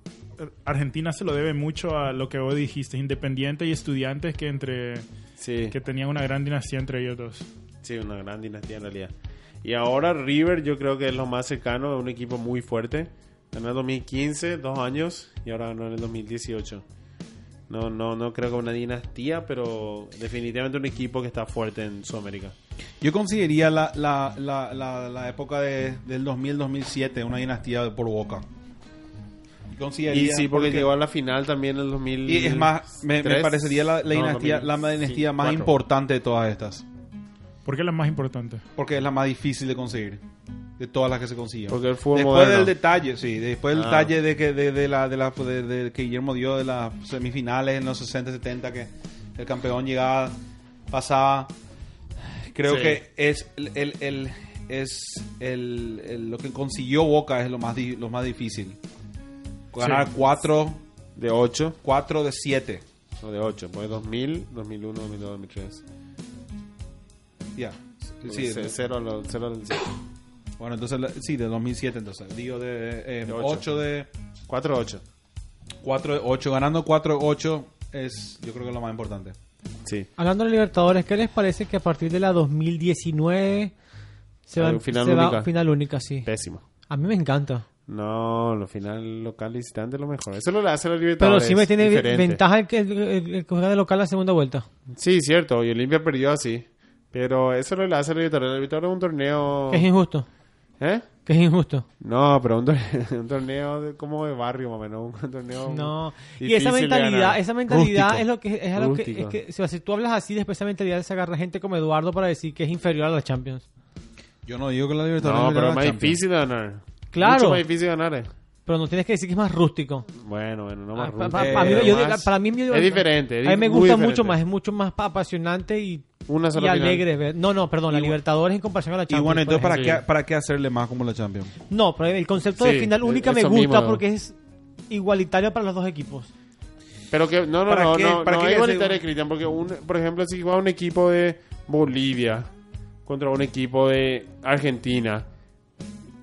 Argentina se lo debe mucho a lo que vos dijiste, Independiente y Estudiantes que entre Sí, que tenían una gran dinastía entre ellos dos. sí, una gran dinastía en realidad. Y ahora River yo creo que es lo más cercano, es un equipo muy fuerte. Ganó en 2015, dos años, y ahora ganó en el 2018. No, no, no creo que una dinastía, pero definitivamente un equipo que está fuerte en Sudamérica. Yo consideraría la, la, la, la, la época de, del 2000-2007 una dinastía por Boca. Y sí, porque, llegó a la final también en el 2000. Y es más, me, me parecería la, la No, dinastía, 2000, la dinastía sí, más cuatro. importante de todas estas. ¿Por qué es la más importante? Porque es la más difícil de conseguir. De todas las que se consiguen. Porque el fútbol después moderno. del detalle, sí. Después del Ah. detalle de que, de, de la, de la, de- de que Guillermo dio de las semifinales en los 60-70, que el campeón llegaba, pasaba. Creo Sí. que es el, el- el- es el, el- lo que consiguió Boca es lo más, di- lo más difícil. Ganar Sí. 4 De 8. cuatro de 7. No, de 8. Pues 2000, 2001, 2002, 2003. Ya. Sí, Sí, de- 0 al 0 al 7. Bueno, entonces, la- sí, de 2007 entonces. Digo de, eh, De ocho. 8 de... 4 8. 4 de 8. Ganando 4 de 8 es, yo creo que es lo más importante. Sí. Hablando de Libertadores, ¿qué les parece que a partir de la 2019 se va, un final se va- única. final única? Sí. Pésimo. A mí me encanta. No, lo final local y visitante es lo mejor. Eso lo hace la Pero Libertadores. sí me tiene diferente. ventaja el que, el que juega de local la segunda vuelta. Sí, cierto. Y Olimpia perdió así. Pero eso lo hace la Libertadores. La Libertadores es un torneo... Que es injusto. ¿Eh? Que es injusto. No, pero un, tor- un torneo de- como de barrio, más o menos. Un torneo No. Y esa mentalidad, esa mentalidad Rústico. es lo que es algo que, es que o sea, si tú hablas así, después esa mentalidad se agarra gente como Eduardo para decir que es inferior a la Champions. Yo no digo que la Libertadores No, es pero es más Champions. difícil de ganar. Claro. Mucho más difícil de ganar. eh. Pero no tienes que decir que es más rústico. Bueno, bueno, no más Ah, pa- rústico. pa- mí- yo más- para mí yo- es diferente. A mí me gusta diferente. mucho más, es mucho más pa- apasionante y, Una y sola final. alegre ver. No, no, perdón, la Y- Libertadores en comparación a la Y Champions. bueno, entonces, ¿para ejemplo. qué, ¿para qué hacerle más como la Champions? No, pero el concepto de final única me gusta mismo. porque es igualitario para los dos equipos. Pero que, no, no, ¿Para no, qué- no, para no qué es igualitario, Cristian, porque, un, por ejemplo, si juega un equipo de Bolivia contra un equipo de Argentina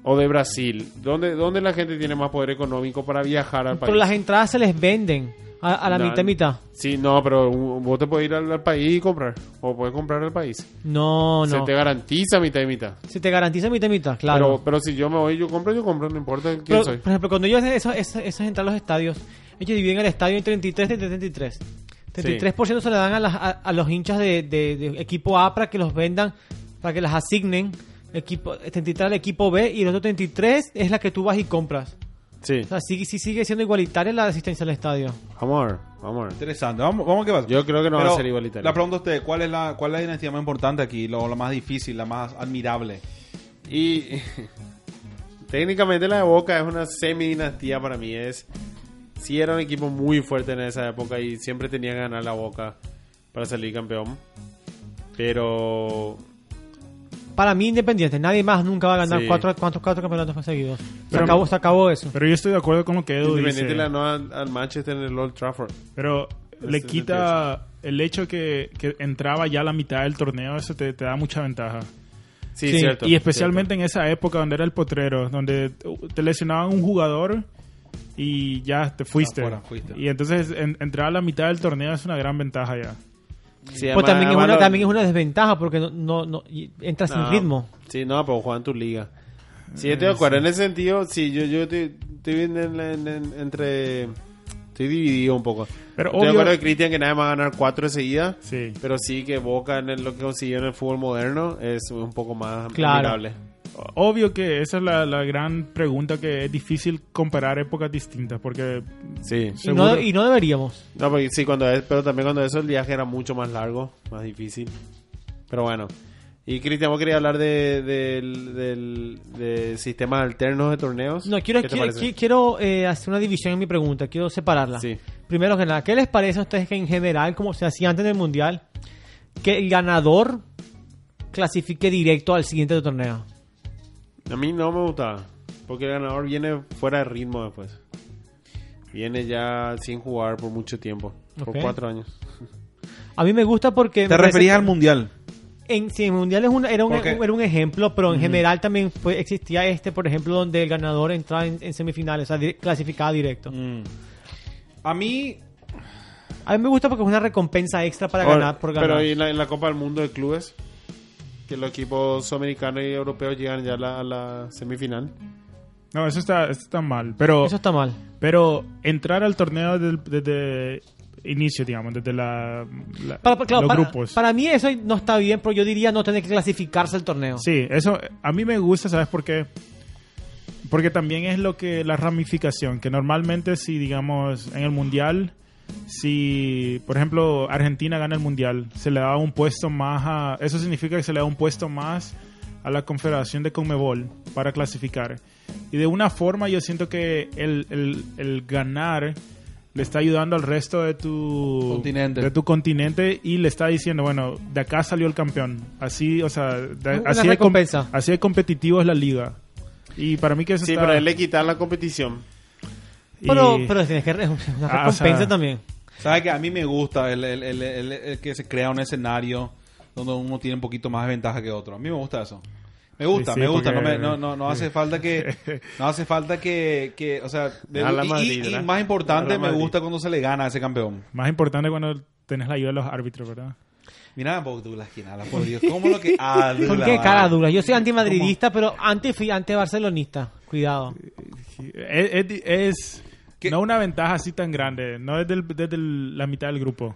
o de Brasil, ¿dónde, dónde la gente tiene más poder económico para viajar al país? Pero las entradas se les venden a, a la No, mitad mitad. Sí, no, pero vos te puedes ir al, al país y comprar, o puedes comprar al país. No, Se no. te garantiza mitad y mitad. Se te garantiza mitad mitad, claro. Pero, pero si yo me voy, yo compro, yo compro, no importa quién Pero, soy. por ejemplo, cuando ellos hacen eso, eso, eso es entrar a los estadios, ellos dividen el estadio en 33 de 33. 33% se le dan a, las- a, a los hinchas de, de- de equipo A para que los vendan, para que las asignen. Equipo, 33 al equipo B y el otro 33 es la que tú vas y compras. Sí, O sea, sí, sí sigue siendo igualitaria la asistencia al estadio. vamos a ver, vamos a ver. Interesante. Vamos, vamos a qué pasa. Yo creo que no va a ser igualitario. La pregunta a usted, ¿cuál es la, cuál es la dinastía más importante aquí? Lo, la más difícil, la más admirable. Y técnicamente la de Boca es una semi-dinastía para mí. Es sí era un equipo muy fuerte en esa época y siempre tenía que ganar la Boca para salir campeón. Pero Para mí, independiente, nadie más nunca va a ganar Sí. cuatro, cuatro, cuatro campeonatos seguidos. Se Pero- acabó, se acabó eso. Pero yo estoy de acuerdo con lo que Edu dice. Independiente le ganó al, Manchester en el Old Trafford. Pero le Ese quita el hecho que, que entraba ya a la mitad del torneo, eso te, te da mucha ventaja. Sí, Sí, cierto. y especialmente en esa época donde era el potrero, donde te lesionaban un jugador y ya te fuiste. Afuera, fuiste. Y entonces en- entrar a la mitad del torneo es una gran ventaja ya. Pues también, es una, también es una desventaja porque no, no, no- entras sin No. ritmo. Sí, no, pero juegan tu liga. Sí, yo estoy de acuerdo. En ese sentido, sí, yo, yo estoy, estoy viendo en en- en- entre... Estoy dividido un poco. Pero Estoy de obvio- acuerdo con Cristian que nadie va a ganar cuatro de seguida. Sí. Pero sí que Boca en el- lo que consiguió en el fútbol moderno es un poco más Claro. admirable. Obvio que esa es la, la gran pregunta que es difícil comparar épocas distintas porque Sí. Y no, y no deberíamos. No, porque sí, cuando es, pero también cuando eso el viaje era mucho más largo, más difícil. Pero bueno. Y Cristian, vos querías hablar de, del, del- de sistemas alternos de torneos. No, quiero, ¿Qué te quiero, quiero, eh, hacer una división en mi pregunta. Quiero separarla. Sí. Primero que nada, ¿qué les parece a ustedes que en general, como se hacía antes del Mundial, que el ganador clasifique directo al siguiente torneo? A mí no me gustaba. Porque el ganador viene fuera de ritmo después. Viene ya sin jugar por mucho tiempo. Por cuatro años. A mí me gusta porque... Te referías al mundial. En, sí, en Mundial es un- era, un, era un ejemplo, pero en general también fue, existía este, por ejemplo, donde el ganador entraba en, en semifinales, o sea, di- clasificaba directo. Mm. A mí, A mí me gusta porque es una recompensa extra para Ahora, ganar por ganar. Pero ¿y en la, en la Copa del Mundo de Clubes, que los equipos sudamericanos y europeos llegan ya a la, a la semifinal. no eso está eso está mal pero Eso está mal. pero entrar al torneo desde inicio digamos desde la, la- Para, para- claro, los para- grupos para mí eso no está bien, pero yo diría no tener que clasificarse al torneo. sí eso a mí me gusta sabes por qué porque también es lo que la ramificación que normalmente si digamos en el mundial si por ejemplo Argentina gana el mundial se le da un puesto más a eso significa que se le da un puesto más a la confederación de Conmebol para clasificar y de una forma yo siento que el, el- el ganar le está ayudando al resto de tu Continente. de tu continente y le está diciendo bueno de acá salió el campeón así o sea de- Una así de, así de competitivo es la liga y para mí que eso Sí, está pero él le quitar la competición. Pero, y- pero tienes que es una Ah, o sea- recompensa también. ¿sabes que A mí me gusta el, el- el- el- el que se crea un escenario donde uno tiene un poquito más de ventaja que otro. A mí me gusta eso. Me gusta, Sí, sí, me gusta. No, me- no, no, no hace falta que... No hace falta que... que, o sea, de- A la y- Madrid, y, más importante, me gusta cuando se le gana a ese campeón. más importante cuando tenés la ayuda de los árbitros verdad Mira, por Douglas Quinala, por Dios. ¿Cómo lo que...? Ah, ¿Por Douglas, qué cara dura? Yo soy antimadridista, pero anti, fui anti-barcelonista. Cuidado. es, es- es- ¿Qué? no una ventaja así tan grande no es del- desde el- la mitad del grupo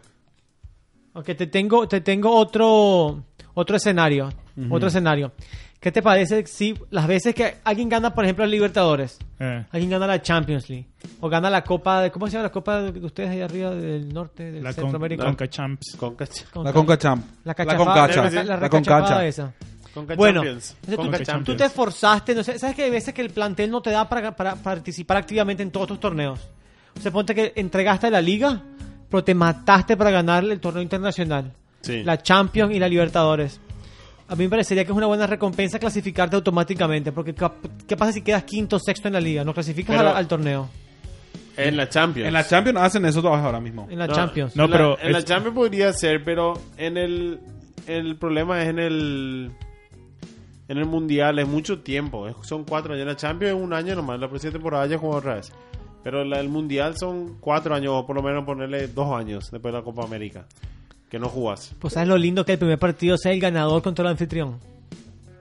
Ok, te tengo, te tengo otro, otro escenario. Otro escenario. ¿Qué te parece si las veces que alguien gana, por ejemplo, el Libertadores, Eh, alguien gana la Champions League, o gana la Copa, de, ¿cómo se llama la Copa de ustedes ahí arriba del norte, del la con, Centroamérica? Conca Champs Conca, Con- La Conca Champ. La La Concacha. la- la- la La Concacha. esa. Conca Bueno, Champions. entonces tú, Conca Conca Champions. tú te esforzaste, no sé, sabes que hay veces que el plantel no te da para, para participar activamente en todos tus torneos. O sea, ponte que entregaste la liga, pero te mataste para ganar el torneo internacional, Sí. la Champions y la Libertadores. A mí me parecería que es una buena recompensa clasificarte automáticamente, porque ¿qué pasa si quedas quinto o sexto en la liga? No clasificas Pero- al, al torneo, En la Champions. En la Champions hacen eso todavía ahora mismo. en la No, Champions. No, en la- pero en la Champions podría ser, pero en el el problema es en el en el mundial es mucho tiempo, es- son cuatro años. En la Champions es un año nomás, la próxima temporada ya jugó otra vez. Pero la- el mundial son cuatro años, o por lo menos ponerle dos años después de la Copa América, que no jugás. Pues sabes lo lindo que el primer partido sea el ganador contra el anfitrión.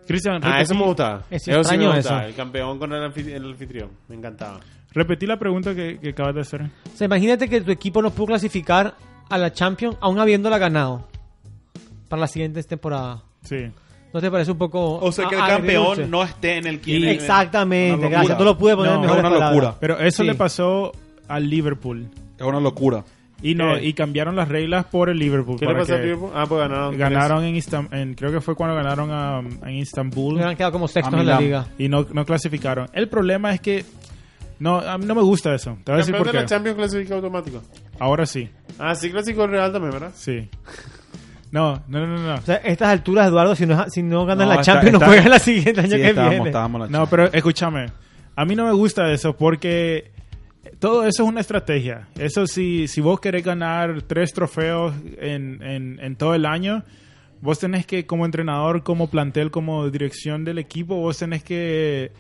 Cristian Ah, eso me gustaba. Es Eso sí me extraño gustaba. eso. El campeón con el, anfi- el anfitrión, me encantaba. repetí la pregunta que, que acabas de hacer O sea, imagínate que tu equipo no pudo clasificar a la Champions aún habiéndola ganado para las siguientes temporadas. sí ¿No te parece un poco O sea, que el campeón agridulce? no esté en el... Y- Exactamente, gracias. Tú lo pude poner No, en Es una palabras. locura. pero eso Sí. le pasó al Liverpool Es una locura. y no ¿Qué? y cambiaron las reglas por el Liverpool ¿Qué le pasó al Liverpool? Ah, pues ganaron. ganaron en, Istam- en creo que fue cuando ganaron a- en Istanbul Hubieran quedado como sextos en la liga. y no, no clasificaron. El problema es que no, a mí no me gusta eso. Te voy a decir Campeón por de la. Champions clasifica automático. Ahora sí, Ah, sí clasificó el Real también, ¿verdad? sí. No, no, no, no. O sea, a estas alturas, Eduardo, si no, si no ganas No, la está- Champions, está- no juegas la siguiente año Sí, que estábamos, viene. estábamos la No, Champions. pero escúchame. A mí no me gusta eso porque todo eso es una estrategia. Eso si, si vos querés ganar tres trofeos en, en, en todo el año, vos tenés que, como entrenador, como plantel, como dirección del equipo, vos tenés que...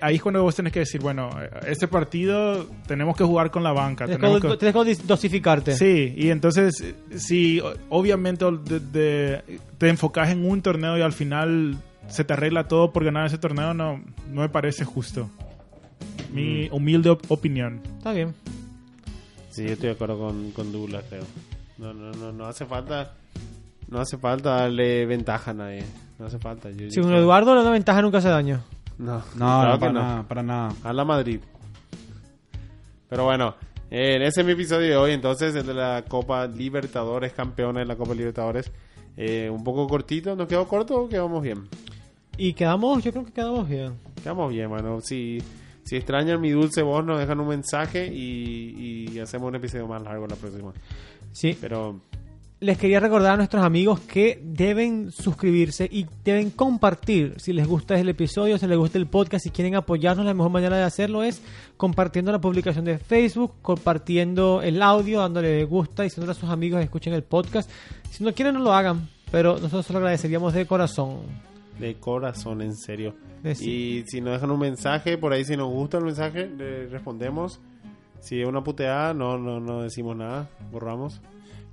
ahí es cuando vos tenés que decir, bueno, este partido tenemos que jugar con la banca. Tienes tenemos que, dosificarte. Sí, y entonces, si obviamente de- de- te enfocas en un torneo y al final se te arregla todo por ganar ese torneo, no, no me parece justo. Mi humilde op- opinión. Está bien. Sí, yo estoy de acuerdo con, con Douglas, creo. No, no, no, no hace falta. No hace falta darle ventaja a nadie. No hace falta. Yo, Si yo un creo- Eduardo le da ventaja nunca hace daño. No, No, claro no, para no. nada, para nada. A la Madrid. Pero bueno, eh, ese es mi episodio de hoy. Entonces, el de la Copa Libertadores, campeona de la Copa Libertadores. Eh, un poco cortito. ¿Nos quedó corto o quedamos bien? Y quedamos, yo creo que quedamos bien. Quedamos bien, mano. Si, si extrañan mi dulce voz, nos dejan un mensaje y, y hacemos un episodio más largo la próxima. Sí. Pero les quería recordar a nuestros amigos que deben suscribirse y deben compartir si les gusta el episodio, si les gusta el podcast, si quieren apoyarnos, la mejor manera de hacerlo es compartiendo la publicación de Facebook, compartiendo el audio, dándole me gusta, diciéndole a sus amigos que escuchen el podcast. Si no quieren, no lo hagan, pero nosotros lo agradeceríamos de corazón. de corazón, en serio. Sí. Y si nos dejan un mensaje, por ahí si nos gusta el mensaje, le respondemos. Si es una puteada, no, no, no decimos nada, borramos.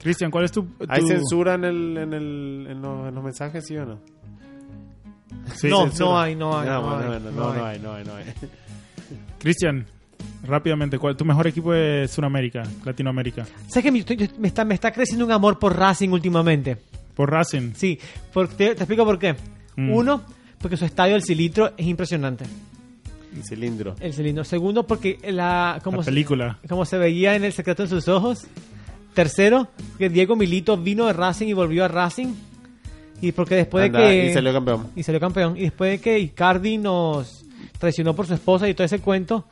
Cristian, ¿cuál es tu, ¿Hay censura en, el, en, el, en, los, en los mensajes, sí o no? Sí, no, censura. no hay, no hay. no, no hay, no no, no hay. no hay, no hay. Cristian, rápidamente, ¿cuál tu mejor equipo de Sudamérica, Latinoamérica? ¿Sabes que me, estoy- me está, me está creciendo un amor por Racing últimamente? Por Racing. Sí, porque te, te explico por qué. Mm. Uno, porque su estadio, el cilindro, es impresionante. El cilindro. El cilindro. Segundo, porque la, como, La se, película. como se veía en El secreto en sus ojos. Tercero, que Diego Milito vino de Racing y volvió a Racing. Y porque después Anda, de que... Y salió campeón. y salió campeón. Y después de que Icardi nos traicionó por su esposa y todo ese cuento,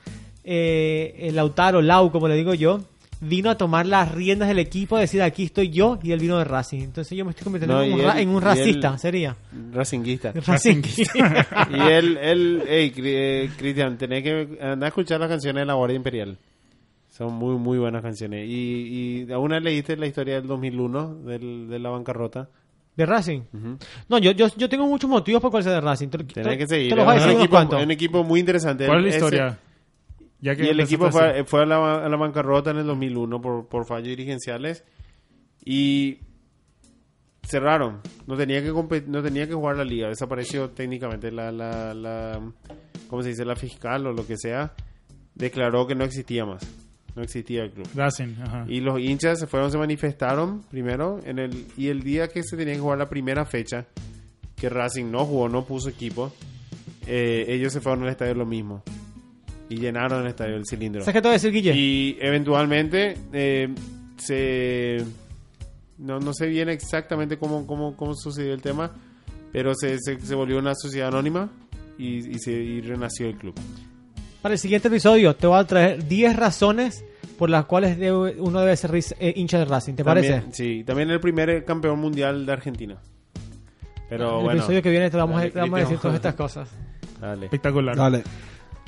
eh, el Lautaro, Lau, como le digo yo, vino a tomar las riendas del equipo, a decir aquí estoy yo, y él vino de Racing. Entonces yo me estoy convirtiendo No, en, un ra- él- en un y racista, él- sería. Racinguista. Racing. y él, él, hey, eh, Cristian, tenés que andar a escuchar las canciones de la Guardia Imperial. Son muy, muy buenas canciones. Y, y aún leíste la historia del 2001, del, de la bancarrota. ¿De Racing? No, yo, yo, yo tengo muchos motivos por cuál sea de Racing. Te, Tenés que seguir. te los voy a Es decir un, equipo, un equipo muy interesante. ¿Cuál es la Ese- historia? Ya que y el equipo fue, fue a, la, a la bancarrota en el 2001 por, por fallos dirigenciales y cerraron. No tenía que no tenía que jugar la liga. Desapareció técnicamente la, la, la ¿cómo se dice? La fiscal o lo que sea. Declaró que no existía más. No existía el club. Racing, ajá. Y los hinchas se fueron, se manifestaron primero en el y el día que se tenía que jugar la primera fecha, que Racing no jugó, no puso equipo, eh, ellos se fueron al estadio lo mismo y llenaron el estadio del cilindro. ¿Sabes qué te voy a decir, Guille? Y eventualmente eh, se no, no sé bien exactamente cómo, cómo, cómo sucedió el tema, pero se, se, se volvió una sociedad anónima y, y se y renació el club. Para el siguiente episodio te voy a traer 10 razones por las cuales debe- uno debe ser eh, hincha de Racing. ¿Te También- parece? Sí, también el primer campeón mundial de Argentina. Pero el bueno, episodio que viene te vamos, a- Dale, te vamos a decir todas estas cosas. dale. Espectacular. Dale.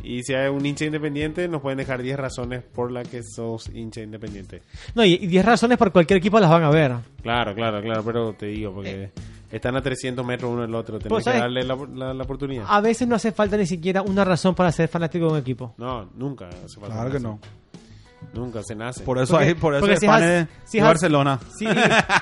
Y si hay un hincha independiente, nos pueden dejar 10 razones por las que sos hincha independiente. No, y y 10 razones por cualquier equipo las van a ver. Claro, claro, claro, pero te digo, porque están a 300 metros uno del otro, tenés Pues, que darle la, la- la oportunidad. A veces no hace falta ni siquiera una razón para ser fanático de un equipo. No, nunca hace falta Claro que no. Nunca se nace. Por eso Porque- hay, por eso hay si fans has- de, si de has- Barcelona. Sí,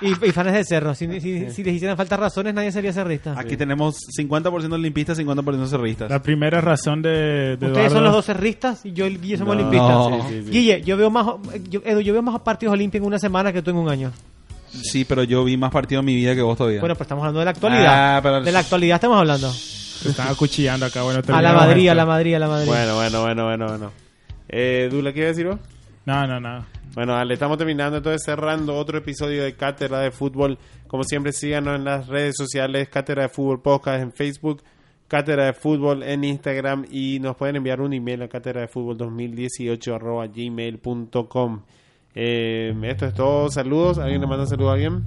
y, y- y fans de cerro. Si, si- si les hicieran falta razones, nadie sería cerrista. Aquí tenemos 50% limpistas, 50% cerristas. La primera razón de, de Ustedes Eduardo- son los dos cerristas y yo y Guille somos No. olimpistas. No. Sí, sí, sí. Guille, yo veo más, yo, Edu, yo veo más partidos olímpicos en una semana que tú en un año. Sí, pero yo vi más partidos en mi vida que vos todavía. Bueno, pues estamos hablando de la actualidad. Ah, pero- De la actualidad estamos hablando. Se están acuchillando acá. Bueno, A la Madrid, esto. a la Madrid, a la Madrid. Bueno, bueno, bueno, bueno, bueno. Eh, Dula, ¿qué iba a decir vos? No, no, no. Bueno, dale, estamos terminando, entonces cerrando otro episodio de Cátedra de Fútbol. Como siempre, síganos en las redes sociales, Cátedra de Fútbol Podcast en Facebook, Cátedra de Fútbol en Instagram y nos pueden enviar un email a cátedra de fútbol 2018 arroba gmail.com. Eh, esto es todo, saludos. ¿Alguien le manda saludos a alguien?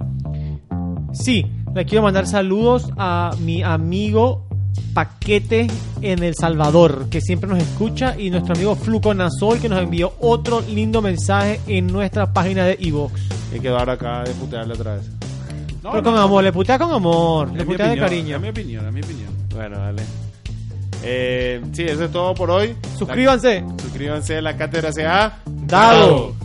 Sí, le quiero mandar saludos a mi amigo Paquete en El Salvador, que siempre nos escucha, y nuestro amigo Fluco Nasol, que nos envió otro lindo mensaje en nuestra página de Evox. Hay que dar acá de putearle otra vez. Pero con amor, le putea con amor, le putea de cariño. Es mi opinión, es mi opinión. Bueno, dale. Eh, sí, eso es todo por hoy. Suscríbanse. Suscríbanse a la Cátedra CA. Dado.